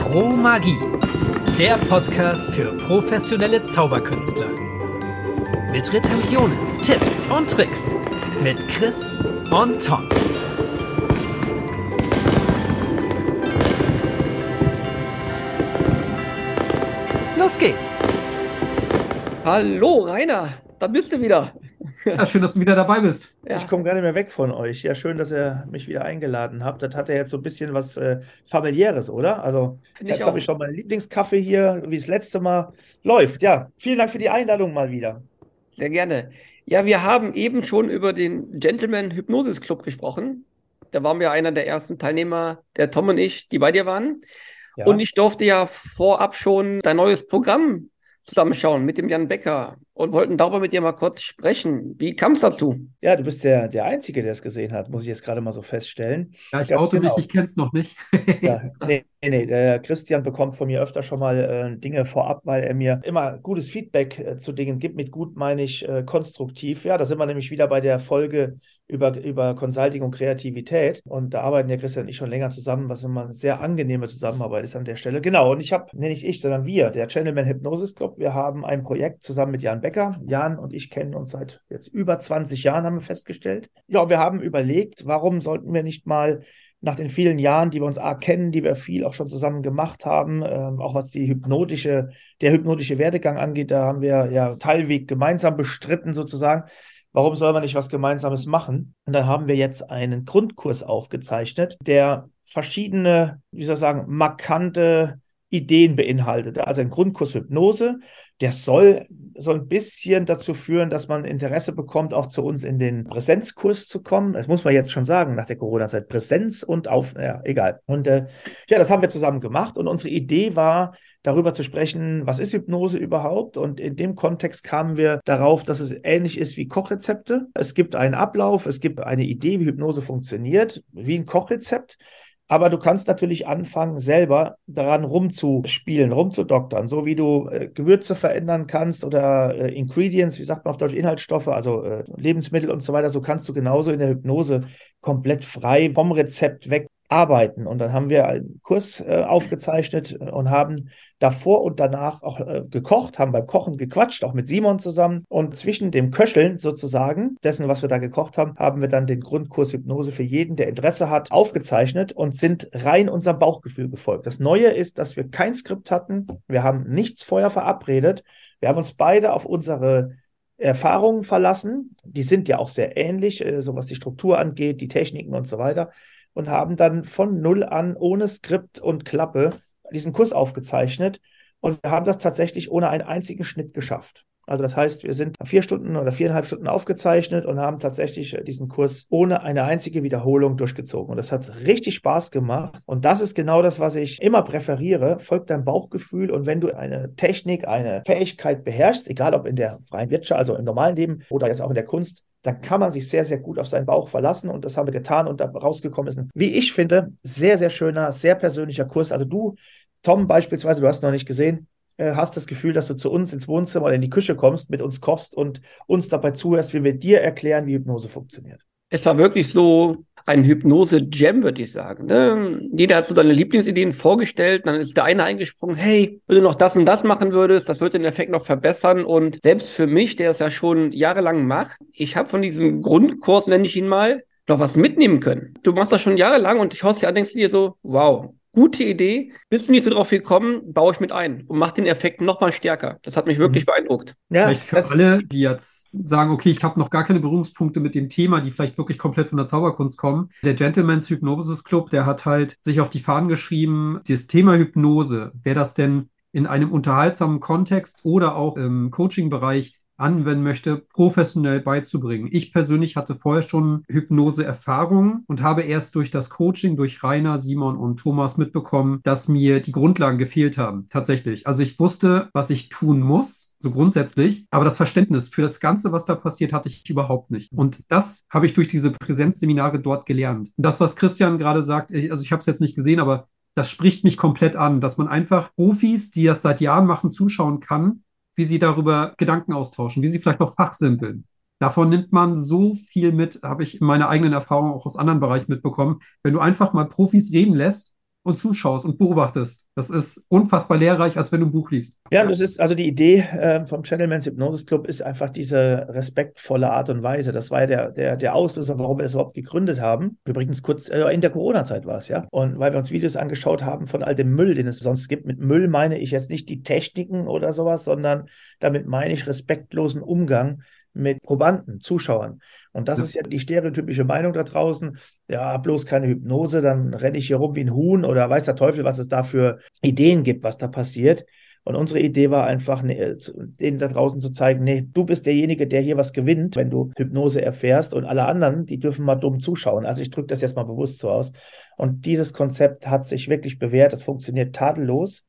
Pro Magie, der Podcast für professionelle Zauberkünstler. Mit Rezensionen, Tipps und Tricks mit Chris und Tom. Los geht's! Hallo Rainer, da bist du wieder. Ja, schön, dass du wieder dabei bist. Ja. Ich komme gar nicht mehr weg von euch. Ja, schön, dass ihr mich wieder eingeladen habt. Das hat ja jetzt so ein bisschen was äh, familiäres, oder? Also, Find jetzt habe ich schon meinen Lieblingskaffee hier, wie das letzte Mal läuft. Ja, vielen Dank für die Einladung mal wieder. Sehr gerne. Ja, wir haben eben schon über den Gentleman Hypnosis Club gesprochen. Da waren wir einer der ersten Teilnehmer, der Tom und ich, die bei dir waren. Ja. Und ich durfte ja vorab schon dein neues Programm zusammenschauen mit dem Jan Becker und wollten darüber mit dir mal kurz sprechen. Wie kam es dazu? Ja, du bist der, der Einzige, der es gesehen hat, muss ich jetzt gerade mal so feststellen. Ja, ich Ganz oute genau. mich, ich kenne es noch nicht. ja, nee, nee, nee, der Christian bekommt von mir öfter schon mal äh, Dinge vorab, weil er mir immer gutes Feedback äh, zu Dingen gibt. Mit gut meine ich äh, konstruktiv. Ja, da sind wir nämlich wieder bei der Folge über, über Consulting und Kreativität. Und da arbeiten der Christian und ich schon länger zusammen, was immer eine sehr angenehme Zusammenarbeit ist an der Stelle. Genau, und ich habe, nenne nicht ich, sondern wir, der Channelman Hypnosis Club, wir haben ein Projekt zusammen mit Jan Becker. Jan und ich kennen uns seit jetzt über 20 Jahren, haben wir festgestellt. Ja, wir haben überlegt, warum sollten wir nicht mal nach den vielen Jahren, die wir uns A kennen, die wir viel auch schon zusammen gemacht haben, ähm, auch was die hypnotische, der hypnotische Werdegang angeht, da haben wir ja Teilweg gemeinsam bestritten sozusagen. Warum soll man nicht was Gemeinsames machen? Und dann haben wir jetzt einen Grundkurs aufgezeichnet, der verschiedene, wie soll ich sagen, markante Ideen beinhaltet. Also ein Grundkurs Hypnose, der soll so ein bisschen dazu führen, dass man Interesse bekommt, auch zu uns in den Präsenzkurs zu kommen. Das muss man jetzt schon sagen, nach der Corona-Zeit. Präsenz und auf, ja, egal. Und äh, ja, das haben wir zusammen gemacht. Und unsere Idee war, darüber zu sprechen, was ist Hypnose überhaupt? Und in dem Kontext kamen wir darauf, dass es ähnlich ist wie Kochrezepte. Es gibt einen Ablauf, es gibt eine Idee, wie Hypnose funktioniert, wie ein Kochrezept. Aber du kannst natürlich anfangen, selber daran rumzuspielen, rumzudoktern, so wie du äh, Gewürze verändern kannst oder äh, Ingredients, wie sagt man auf Deutsch, Inhaltsstoffe, also äh, Lebensmittel und so weiter. So kannst du genauso in der Hypnose komplett frei vom Rezept weg arbeiten. Und dann haben wir einen Kurs äh, aufgezeichnet und haben davor und danach auch äh, gekocht, haben beim Kochen gequatscht, auch mit Simon zusammen. Und zwischen dem Köcheln sozusagen, dessen, was wir da gekocht haben, haben wir dann den Grundkurs Hypnose für jeden, der Interesse hat, aufgezeichnet und sind rein unserem Bauchgefühl gefolgt. Das Neue ist, dass wir kein Skript hatten. Wir haben nichts vorher verabredet. Wir haben uns beide auf unsere Erfahrungen verlassen. Die sind ja auch sehr ähnlich, äh, so was die Struktur angeht, die Techniken und so weiter und haben dann von Null an ohne Skript und Klappe diesen Kurs aufgezeichnet. Und wir haben das tatsächlich ohne einen einzigen Schnitt geschafft. Also das heißt, wir sind vier Stunden oder viereinhalb Stunden aufgezeichnet und haben tatsächlich diesen Kurs ohne eine einzige Wiederholung durchgezogen. Und das hat richtig Spaß gemacht. Und das ist genau das, was ich immer präferiere. Folgt deinem Bauchgefühl. Und wenn du eine Technik, eine Fähigkeit beherrschst, egal ob in der freien Wirtschaft, also im normalen Leben oder jetzt auch in der Kunst, dann kann man sich sehr, sehr gut auf seinen Bauch verlassen und das haben wir getan und da rausgekommen ist ein, wie ich finde, sehr, sehr schöner, sehr persönlicher Kurs. Also du, Tom beispielsweise, du hast noch nicht gesehen, äh, hast das Gefühl, dass du zu uns ins Wohnzimmer oder in die Küche kommst, mit uns kochst und uns dabei zuhörst, wie wir dir erklären, wie Hypnose funktioniert. Es war wirklich so ein Hypnose-Jam, würde ich sagen. Ne? Jeder hat so seine Lieblingsideen vorgestellt, dann ist der eine eingesprungen, hey, wenn du noch das und das machen würdest, das würde den Effekt noch verbessern. Und selbst für mich, der es ja schon jahrelang macht, ich habe von diesem Grundkurs, nenne ich ihn mal, noch was mitnehmen können. Du machst das schon jahrelang und ich schaust dir an, denkst dir so, wow, gute Idee, bist du nicht so drauf gekommen, baue ich mit ein und mach den Effekt noch mal stärker. Das hat mich wirklich mhm. beeindruckt. Ja, vielleicht für alle, die jetzt sagen, okay, ich habe noch gar keine Berührungspunkte mit dem Thema, die vielleicht wirklich komplett von der Zauberkunst kommen. Der Gentleman's Hypnosis Club, der hat halt sich auf die Fahnen geschrieben, das Thema Hypnose, wer das denn in einem unterhaltsamen Kontext oder auch im Coaching-Bereich anwenden möchte, professionell beizubringen. Ich persönlich hatte vorher schon Hypnose-Erfahrungen und habe erst durch das Coaching, durch Rainer, Simon und Thomas mitbekommen, dass mir die Grundlagen gefehlt haben. Tatsächlich. Also ich wusste, was ich tun muss, so grundsätzlich, aber das Verständnis für das Ganze, was da passiert, hatte ich überhaupt nicht. Und das habe ich durch diese Präsenzseminare dort gelernt. Und das, was Christian gerade sagt, also ich habe es jetzt nicht gesehen, aber das spricht mich komplett an, dass man einfach Profis, die das seit Jahren machen, zuschauen kann wie sie darüber Gedanken austauschen, wie sie vielleicht auch fachsimpeln. Davon nimmt man so viel mit, habe ich in meiner eigenen Erfahrung auch aus anderen Bereichen mitbekommen. Wenn du einfach mal Profis reden lässt, und zuschaust und beobachtest. Das ist unfassbar lehrreich, als wenn du ein Buch liest. Ja, das ist also die Idee äh, vom Gentleman's Hypnosis Club ist einfach diese respektvolle Art und Weise. Das war ja der, der, der Auslöser, warum wir das überhaupt gegründet haben. Übrigens kurz äh, in der Corona-Zeit war es, ja. Und weil wir uns Videos angeschaut haben von all dem Müll, den es sonst gibt. Mit Müll meine ich jetzt nicht die Techniken oder sowas, sondern damit meine ich respektlosen Umgang mit Probanden, Zuschauern. Und das ist ja die stereotypische Meinung da draußen. Ja, bloß keine Hypnose, dann renne ich hier rum wie ein Huhn oder weiß der Teufel, was es da für Ideen gibt, was da passiert. Und unsere Idee war einfach, ne, denen da draußen zu zeigen, nee, du bist derjenige, der hier was gewinnt, wenn du Hypnose erfährst und alle anderen, die dürfen mal dumm zuschauen. Also ich drücke das jetzt mal bewusst so aus. Und dieses Konzept hat sich wirklich bewährt. Es funktioniert tadellos.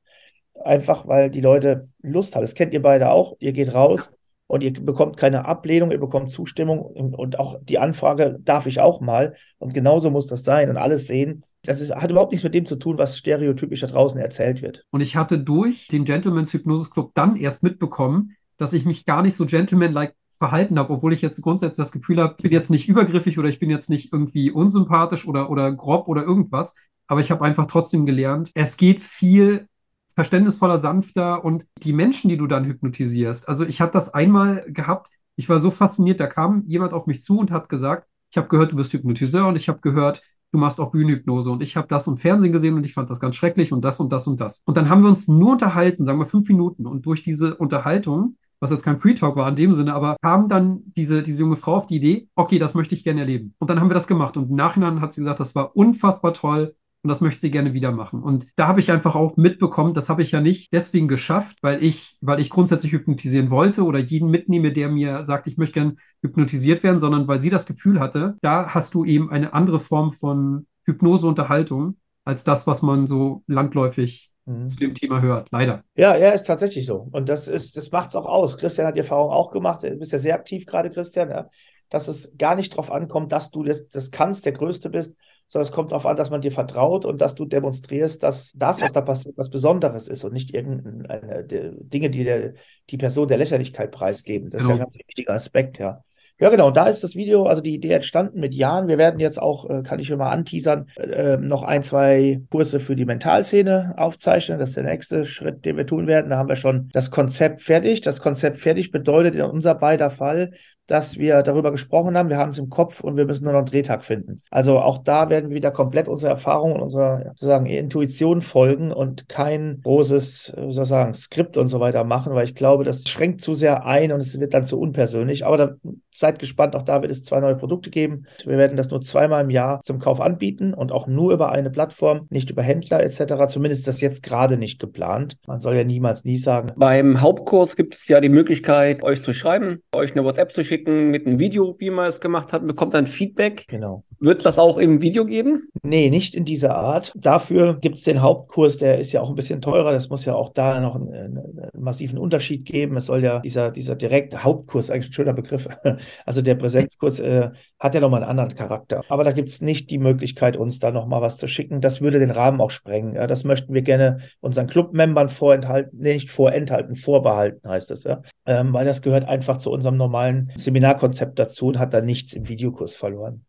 Einfach, weil die Leute Lust haben. Das kennt ihr beide auch. Ihr geht raus, und ihr bekommt keine Ablehnung, ihr bekommt Zustimmung und auch die Anfrage darf ich auch mal und genauso muss das sein und alles sehen. Das ist, hat überhaupt nichts mit dem zu tun, was stereotypisch da draußen erzählt wird. Und ich hatte durch den Gentleman's Hypnosis Club dann erst mitbekommen, dass ich mich gar nicht so gentleman-like verhalten habe, obwohl ich jetzt grundsätzlich das Gefühl habe, ich bin jetzt nicht übergriffig oder ich bin jetzt nicht irgendwie unsympathisch oder, oder grob oder irgendwas. Aber ich habe einfach trotzdem gelernt, es geht viel verständnisvoller, sanfter und die Menschen, die du dann hypnotisierst. Also ich hatte das einmal gehabt, ich war so fasziniert, da kam jemand auf mich zu und hat gesagt, ich habe gehört, du bist Hypnotiseur und ich habe gehört, du machst auch Bühnenhypnose und ich habe das im Fernsehen gesehen und ich fand das ganz schrecklich und das und das und das. Und dann haben wir uns nur unterhalten, sagen wir fünf Minuten und durch diese Unterhaltung was jetzt kein Pre-Talk war in dem Sinne, aber kam dann diese, diese junge Frau auf die Idee, okay, das möchte ich gerne erleben. Und dann haben wir das gemacht und im Nachhinein hat sie gesagt, das war unfassbar toll, und das möchte sie gerne wieder machen. Und da habe ich einfach auch mitbekommen, das habe ich ja nicht deswegen geschafft, weil ich, weil ich grundsätzlich hypnotisieren wollte oder jeden mitnehme, der mir sagt, ich möchte gern hypnotisiert werden, sondern weil sie das Gefühl hatte, da hast du eben eine andere Form von Hypnoseunterhaltung als das, was man so landläufig mhm. zu dem Thema hört, leider. Ja, ja, ist tatsächlich so. Und das ist, das macht es auch aus. Christian hat die Erfahrung auch gemacht. Du bist ja sehr aktiv gerade, Christian, ja? dass es gar nicht darauf ankommt, dass du das, das kannst, der Größte bist, sondern es kommt darauf an, dass man dir vertraut und dass du demonstrierst, dass das, was da passiert, was Besonderes ist und nicht irgendeine Dinge, die der, die Person der Lächerlichkeit preisgeben. Das ist ja ein ganz wichtiger Aspekt, ja. Ja, genau. Und da ist das Video, also die Idee entstanden mit Jahren. Wir werden jetzt auch, äh, kann ich schon mal anteasern, äh, noch ein, zwei Kurse für die Mentalszene aufzeichnen. Das ist der nächste Schritt, den wir tun werden. Da haben wir schon das Konzept fertig. Das Konzept fertig bedeutet in unser beider Fall, dass wir darüber gesprochen haben, wir haben es im Kopf und wir müssen nur noch einen Drehtag finden. Also auch da werden wir wieder komplett unserer Erfahrung und unserer sozusagen Intuition folgen und kein großes, sozusagen, Skript und so weiter machen, weil ich glaube, das schränkt zu sehr ein und es wird dann zu unpersönlich. Aber da, seid gespannt, auch da wird es zwei neue Produkte geben. Wir werden das nur zweimal im Jahr zum Kauf anbieten und auch nur über eine Plattform, nicht über Händler etc. Zumindest ist das jetzt gerade nicht geplant. Man soll ja niemals nie sagen. Beim Hauptkurs gibt es ja die Möglichkeit, euch zu schreiben, euch eine WhatsApp zu schicken schicken mit einem Video, wie man es gemacht hat, bekommt dann Feedback. Genau. Wird es das auch im Video geben? Nee, nicht in dieser Art. Dafür gibt es den Hauptkurs, der ist ja auch ein bisschen teurer. Das muss ja auch da noch einen, einen, massiven Unterschied geben. Es soll ja dieser, dieser direkte Hauptkurs, eigentlich ein schöner Begriff, also der Präsenzkurs äh, hat ja nochmal einen anderen Charakter. Aber da gibt es nicht die Möglichkeit, uns da nochmal was zu schicken. Das würde den Rahmen auch sprengen. Ja, das möchten wir gerne unseren Club-Membern vorenthalten, nee, nicht vorenthalten, vorbehalten heißt es, ja. Ähm, weil das gehört einfach zu unserem normalen Seminarkonzept dazu und hat da nichts im Videokurs verloren.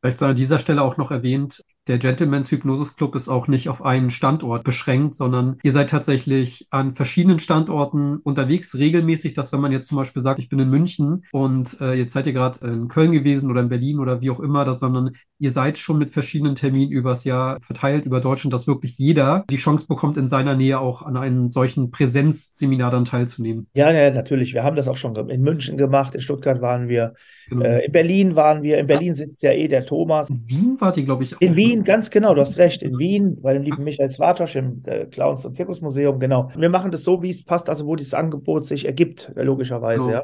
Vielleicht sei an dieser Stelle auch noch erwähnt, der Gentleman's Hypnosis Club ist auch nicht auf einen Standort beschränkt, sondern ihr seid tatsächlich an verschiedenen Standorten unterwegs, regelmäßig, dass wenn man jetzt zum Beispiel sagt, ich bin in München und äh, jetzt seid ihr gerade in Köln gewesen oder in Berlin oder wie auch immer, das, sondern ihr seid schon mit verschiedenen Terminen übers Jahr verteilt über Deutschland, dass wirklich jeder die Chance bekommt, in seiner Nähe auch an einem solchen Präsenzseminar dann teilzunehmen. Ja, ja, natürlich. Wir haben das auch schon in München gemacht, in Stuttgart waren wir, genau. äh, in Berlin waren wir, in Berlin sitzt ja eh der Thomas. In Wien wart ihr, glaube ich, auch. In Wien Wien, ganz genau, du hast recht. In Wien, bei dem lieben Michael Swartosch im äh, Clowns- und Zirkusmuseum, genau. Wir machen das so, wie es passt, also wo dieses Angebot sich ergibt, äh, logischerweise, oh. ja.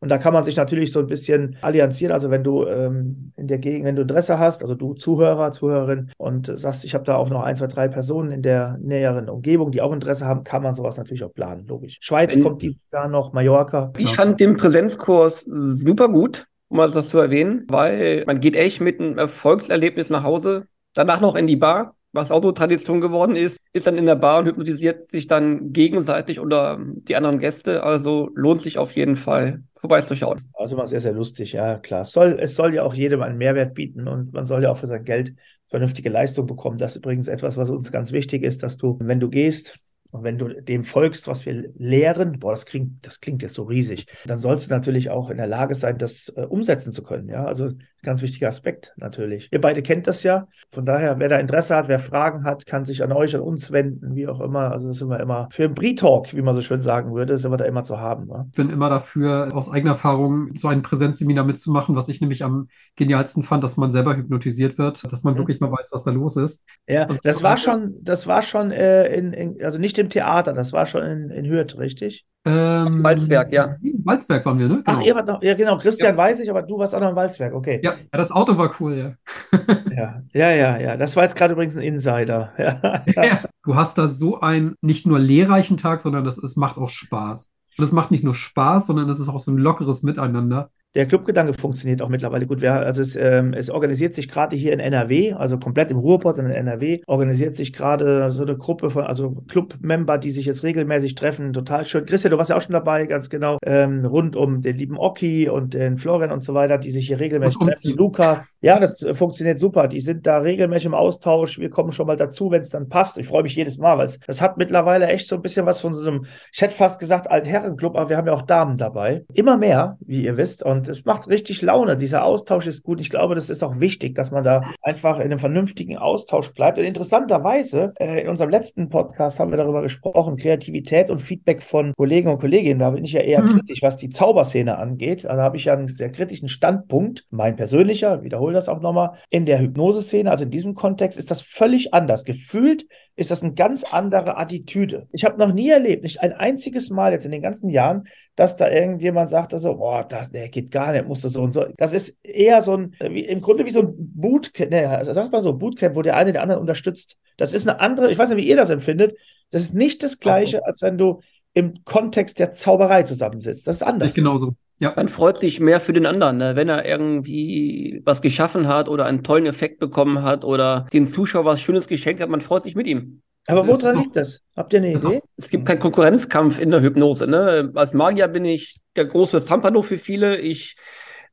Und da kann man sich natürlich so ein bisschen allianzieren. Also wenn du ähm, in der Gegend, wenn du Interesse hast, also du Zuhörer, Zuhörerin und sagst, ich habe da auch noch ein, zwei, drei Personen in der näheren Umgebung, die auch Interesse haben, kann man sowas natürlich auch planen, logisch. Schweiz wenn, kommt dieses Jahr noch, Mallorca. Ich fand den Präsenzkurs super gut um mal das zu erwähnen, weil man geht echt mit einem Erfolgserlebnis nach Hause. Danach noch in die Bar, was auch so Tradition geworden ist, ist dann in der Bar und hypnotisiert sich dann gegenseitig oder die anderen Gäste. Also lohnt sich auf jeden Fall vorbeizuschauen. Also mal sehr, sehr lustig, ja klar. Es soll, es soll ja auch jedem einen Mehrwert bieten und man soll ja auch für sein Geld vernünftige Leistung bekommen. Das ist übrigens etwas, was uns ganz wichtig ist, dass du, wenn du gehst, und wenn du dem folgst, was wir lehren, boah, das klingt, das klingt jetzt so riesig, dann sollst du natürlich auch in der Lage sein, das äh, umsetzen zu können. Ja, also ganz wichtiger Aspekt natürlich. Ihr beide kennt das ja. Von daher, wer da Interesse hat, wer Fragen hat, kann sich an euch, an uns wenden, wie auch immer. Also das sind wir immer für einen Brie-Talk, wie man so schön sagen würde, sind wir da immer zu haben. Ja? Ich bin immer dafür, aus eigener Erfahrung so ein Präsenzseminar mitzumachen, was ich nämlich am genialsten fand, dass man selber hypnotisiert wird, dass man mhm. wirklich mal weiß, was da los ist. Ja, also, das war schon, das war schon äh, in, in, also nicht im Theater, das war schon in, in Hürth, richtig? Ähm, Walzwerk, ja. Walzwerk waren wir, ne? Genau. Ach, ihr wart noch, ja genau, Christian ja. weiß ich, aber du warst auch noch im Walzwerk, okay. Ja, ja das Auto war cool, ja. ja, ja, ja, ja. Das war jetzt gerade übrigens ein Insider. Ja. ja. Du hast da so einen nicht nur lehrreichen Tag, sondern das ist, macht auch Spaß. Und es macht nicht nur Spaß, sondern es ist auch so ein lockeres Miteinander. Der Clubgedanke funktioniert auch mittlerweile gut. Also es, ähm, es organisiert sich gerade hier in NRW, also komplett im Ruhrpott in NRW, organisiert sich gerade so eine Gruppe von, also Club-Member, die sich jetzt regelmäßig treffen. Total schön. Christian, du warst ja auch schon dabei, ganz genau. Ähm, rund um den lieben Oki und den Florian und so weiter, die sich hier regelmäßig treffen. Luca. Ja, das äh, funktioniert super. Die sind da regelmäßig im Austausch. Wir kommen schon mal dazu, wenn es dann passt. Ich freue mich jedes Mal, weil es, das hat mittlerweile echt so ein bisschen was von so einem, ich hätte fast gesagt, Altherrenclub, aber wir haben ja auch Damen dabei. Immer mehr, wie ihr wisst. Und und es macht richtig Laune. Dieser Austausch ist gut. Ich glaube, das ist auch wichtig, dass man da einfach in einem vernünftigen Austausch bleibt. Und interessanterweise, äh, in unserem letzten Podcast haben wir darüber gesprochen, Kreativität und Feedback von Kollegen und Kolleginnen. Da bin ich ja eher mhm. kritisch, was die Zauberszene angeht. Also da habe ich ja einen sehr kritischen Standpunkt. Mein persönlicher, wiederhole das auch nochmal, in der Hypnoseszene, also in diesem Kontext, ist das völlig anders. Gefühlt ist das eine ganz andere Attitüde. Ich habe noch nie erlebt, nicht ein einziges Mal jetzt in den ganzen Jahren, dass da irgendjemand sagt, also, boah, das nee, geht gar nicht, musst du so und so. Das ist eher so ein, wie, im Grunde wie so ein Bootcamp, ne, sag mal so, Bootcamp, wo der eine den anderen unterstützt. Das ist eine andere, ich weiß nicht, wie ihr das empfindet. Das ist nicht das Gleiche, also. als wenn du im Kontext der Zauberei zusammensitzt. Das ist anders. Genauso. Ja. Man freut sich mehr für den anderen, ne? wenn er irgendwie was geschaffen hat oder einen tollen Effekt bekommen hat oder den Zuschauer was Schönes geschenkt hat. Man freut sich mit ihm. Aber woran liegt das? Habt ihr eine Idee? Es gibt keinen Konkurrenzkampf in der Hypnose. Ne? Als Magier bin ich der große Zampano für viele. Ich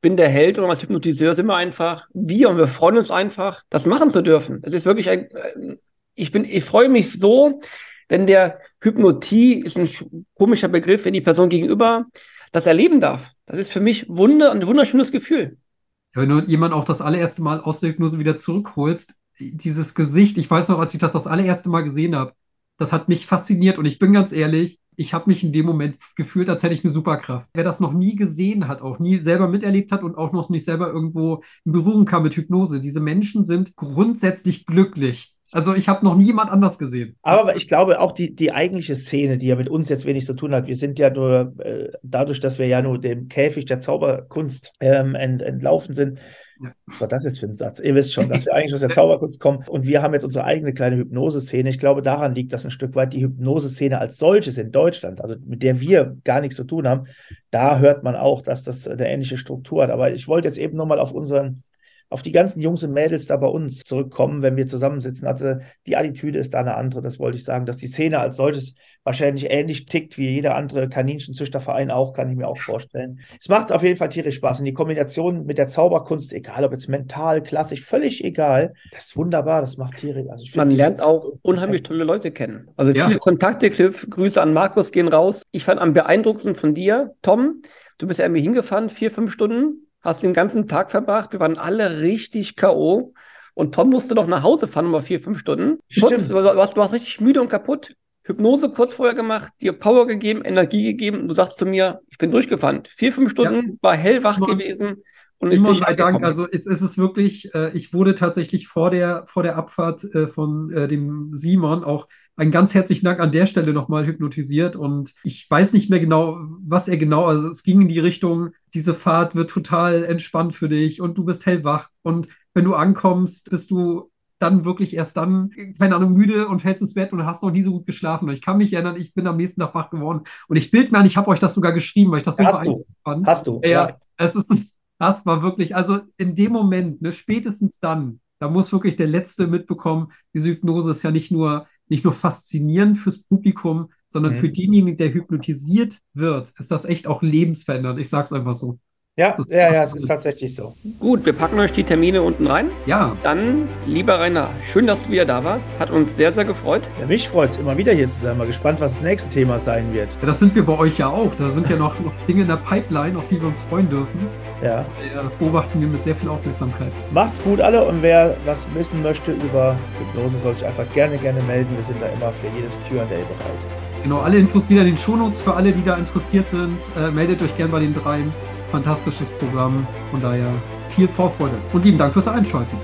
bin der Held und als Hypnotiseur sind wir einfach wir und wir freuen uns einfach, das machen zu dürfen. Es ist wirklich ein, äh, ich bin, ich freue mich so, wenn der Hypnotie ist ein komischer Begriff, wenn die Person gegenüber das erleben darf. Das ist für mich Wunder, ein wunderschönes Gefühl. Ja, wenn du jemanden auch das allererste Mal aus der Hypnose wieder zurückholst, dieses Gesicht, ich weiß noch, als ich das das allererste Mal gesehen habe, das hat mich fasziniert und ich bin ganz ehrlich, ich habe mich in dem Moment gefühlt, als hätte ich eine Superkraft. Wer das noch nie gesehen hat, auch nie selber miterlebt hat und auch noch nicht selber irgendwo in Berührung kam mit Hypnose, diese Menschen sind grundsätzlich glücklich. Also ich habe noch nie jemand anders gesehen. Aber ich glaube auch die, die eigentliche Szene, die ja mit uns jetzt wenig zu tun hat, wir sind ja nur äh, dadurch, dass wir ja nur dem Käfig der Zauberkunst ähm, ent, entlaufen sind. Ja. Was war das jetzt für ein Satz? Ihr wisst schon, dass wir eigentlich aus der Zauberkunst kommen und wir haben jetzt unsere eigene kleine Hypnoseszene. Ich glaube, daran liegt das ein Stück weit die Hypnoseszene als solches in Deutschland, also mit der wir gar nichts zu tun haben. Da hört man auch, dass das eine ähnliche Struktur hat. Aber ich wollte jetzt eben nochmal auf unseren auf die ganzen Jungs und Mädels da bei uns zurückkommen, wenn wir zusammensitzen. Also die Attitüde ist da eine andere, das wollte ich sagen, dass die Szene als solches wahrscheinlich ähnlich tickt wie jeder andere Kaninchenzüchterverein auch, kann ich mir auch vorstellen. Es macht auf jeden Fall tierisch Spaß und die Kombination mit der Zauberkunst, egal ob jetzt mental, klassisch, völlig egal, das ist wunderbar, das macht tierisch. Also Man lernt auch unheimlich tolle Leute kennen. Also viele ja. Kontakte, Cliff, Grüße an Markus gehen raus. Ich fand am beeindruckendsten von dir, Tom, du bist ja irgendwie hingefahren, vier, fünf Stunden hast den ganzen Tag verbracht. Wir waren alle richtig K.O. Und Tom musste doch nach Hause fahren, über vier, fünf Stunden. Kurz, du, warst, du warst richtig müde und kaputt. Hypnose kurz vorher gemacht, dir Power gegeben, Energie gegeben. Du sagst zu mir, ich bin durchgefahren. Vier, fünf Stunden, ja. war hellwach immer, gewesen. Und immer sei Dank. Also es, es ist wirklich, äh, ich wurde tatsächlich vor der, vor der Abfahrt äh, von äh, dem Simon auch ein ganz herzlichen Dank an der Stelle nochmal hypnotisiert und ich weiß nicht mehr genau, was er genau, also es ging in die Richtung, diese Fahrt wird total entspannt für dich und du bist hellwach und wenn du ankommst, bist du dann wirklich erst dann, keine Ahnung, müde und fällst ins Bett und hast noch nie so gut geschlafen. Und ich kann mich erinnern, ich bin am nächsten Tag wach geworden und ich bild mir an, ich habe euch das sogar geschrieben, weil ich das so hast du. fand. Hast du. Ja, ja, es ist, das war wirklich, also in dem Moment, ne, spätestens dann, da muss wirklich der Letzte mitbekommen, diese Hypnose ist ja nicht nur nicht nur faszinierend fürs Publikum, sondern mhm. für denjenigen, der hypnotisiert wird, ist das echt auch lebensverändernd. Ich sag's einfach so. Ja, ja, ja, es ist tatsächlich so. Gut, wir packen euch die Termine unten rein. Ja, Dann, lieber Rainer, schön, dass du wieder da warst. Hat uns sehr, sehr gefreut. Ja, mich freut es immer wieder hier zu sein. Mal gespannt, was das nächste Thema sein wird. Ja, das sind wir bei euch ja auch. Da sind ja noch, noch Dinge in der Pipeline, auf die wir uns freuen dürfen. Ja. Beobachten wir mit sehr viel Aufmerksamkeit. Macht's gut alle und wer was wissen möchte über Hypnose, soll sich einfach gerne, gerne melden. Wir sind da immer für jedes Q&A bereit. Genau, alle Infos wieder in den Shownotes für alle, die da interessiert sind. Äh, meldet euch gern bei den dreien. Fantastisches Programm. Von daher viel Vorfreude. Und lieben Dank fürs Einschalten.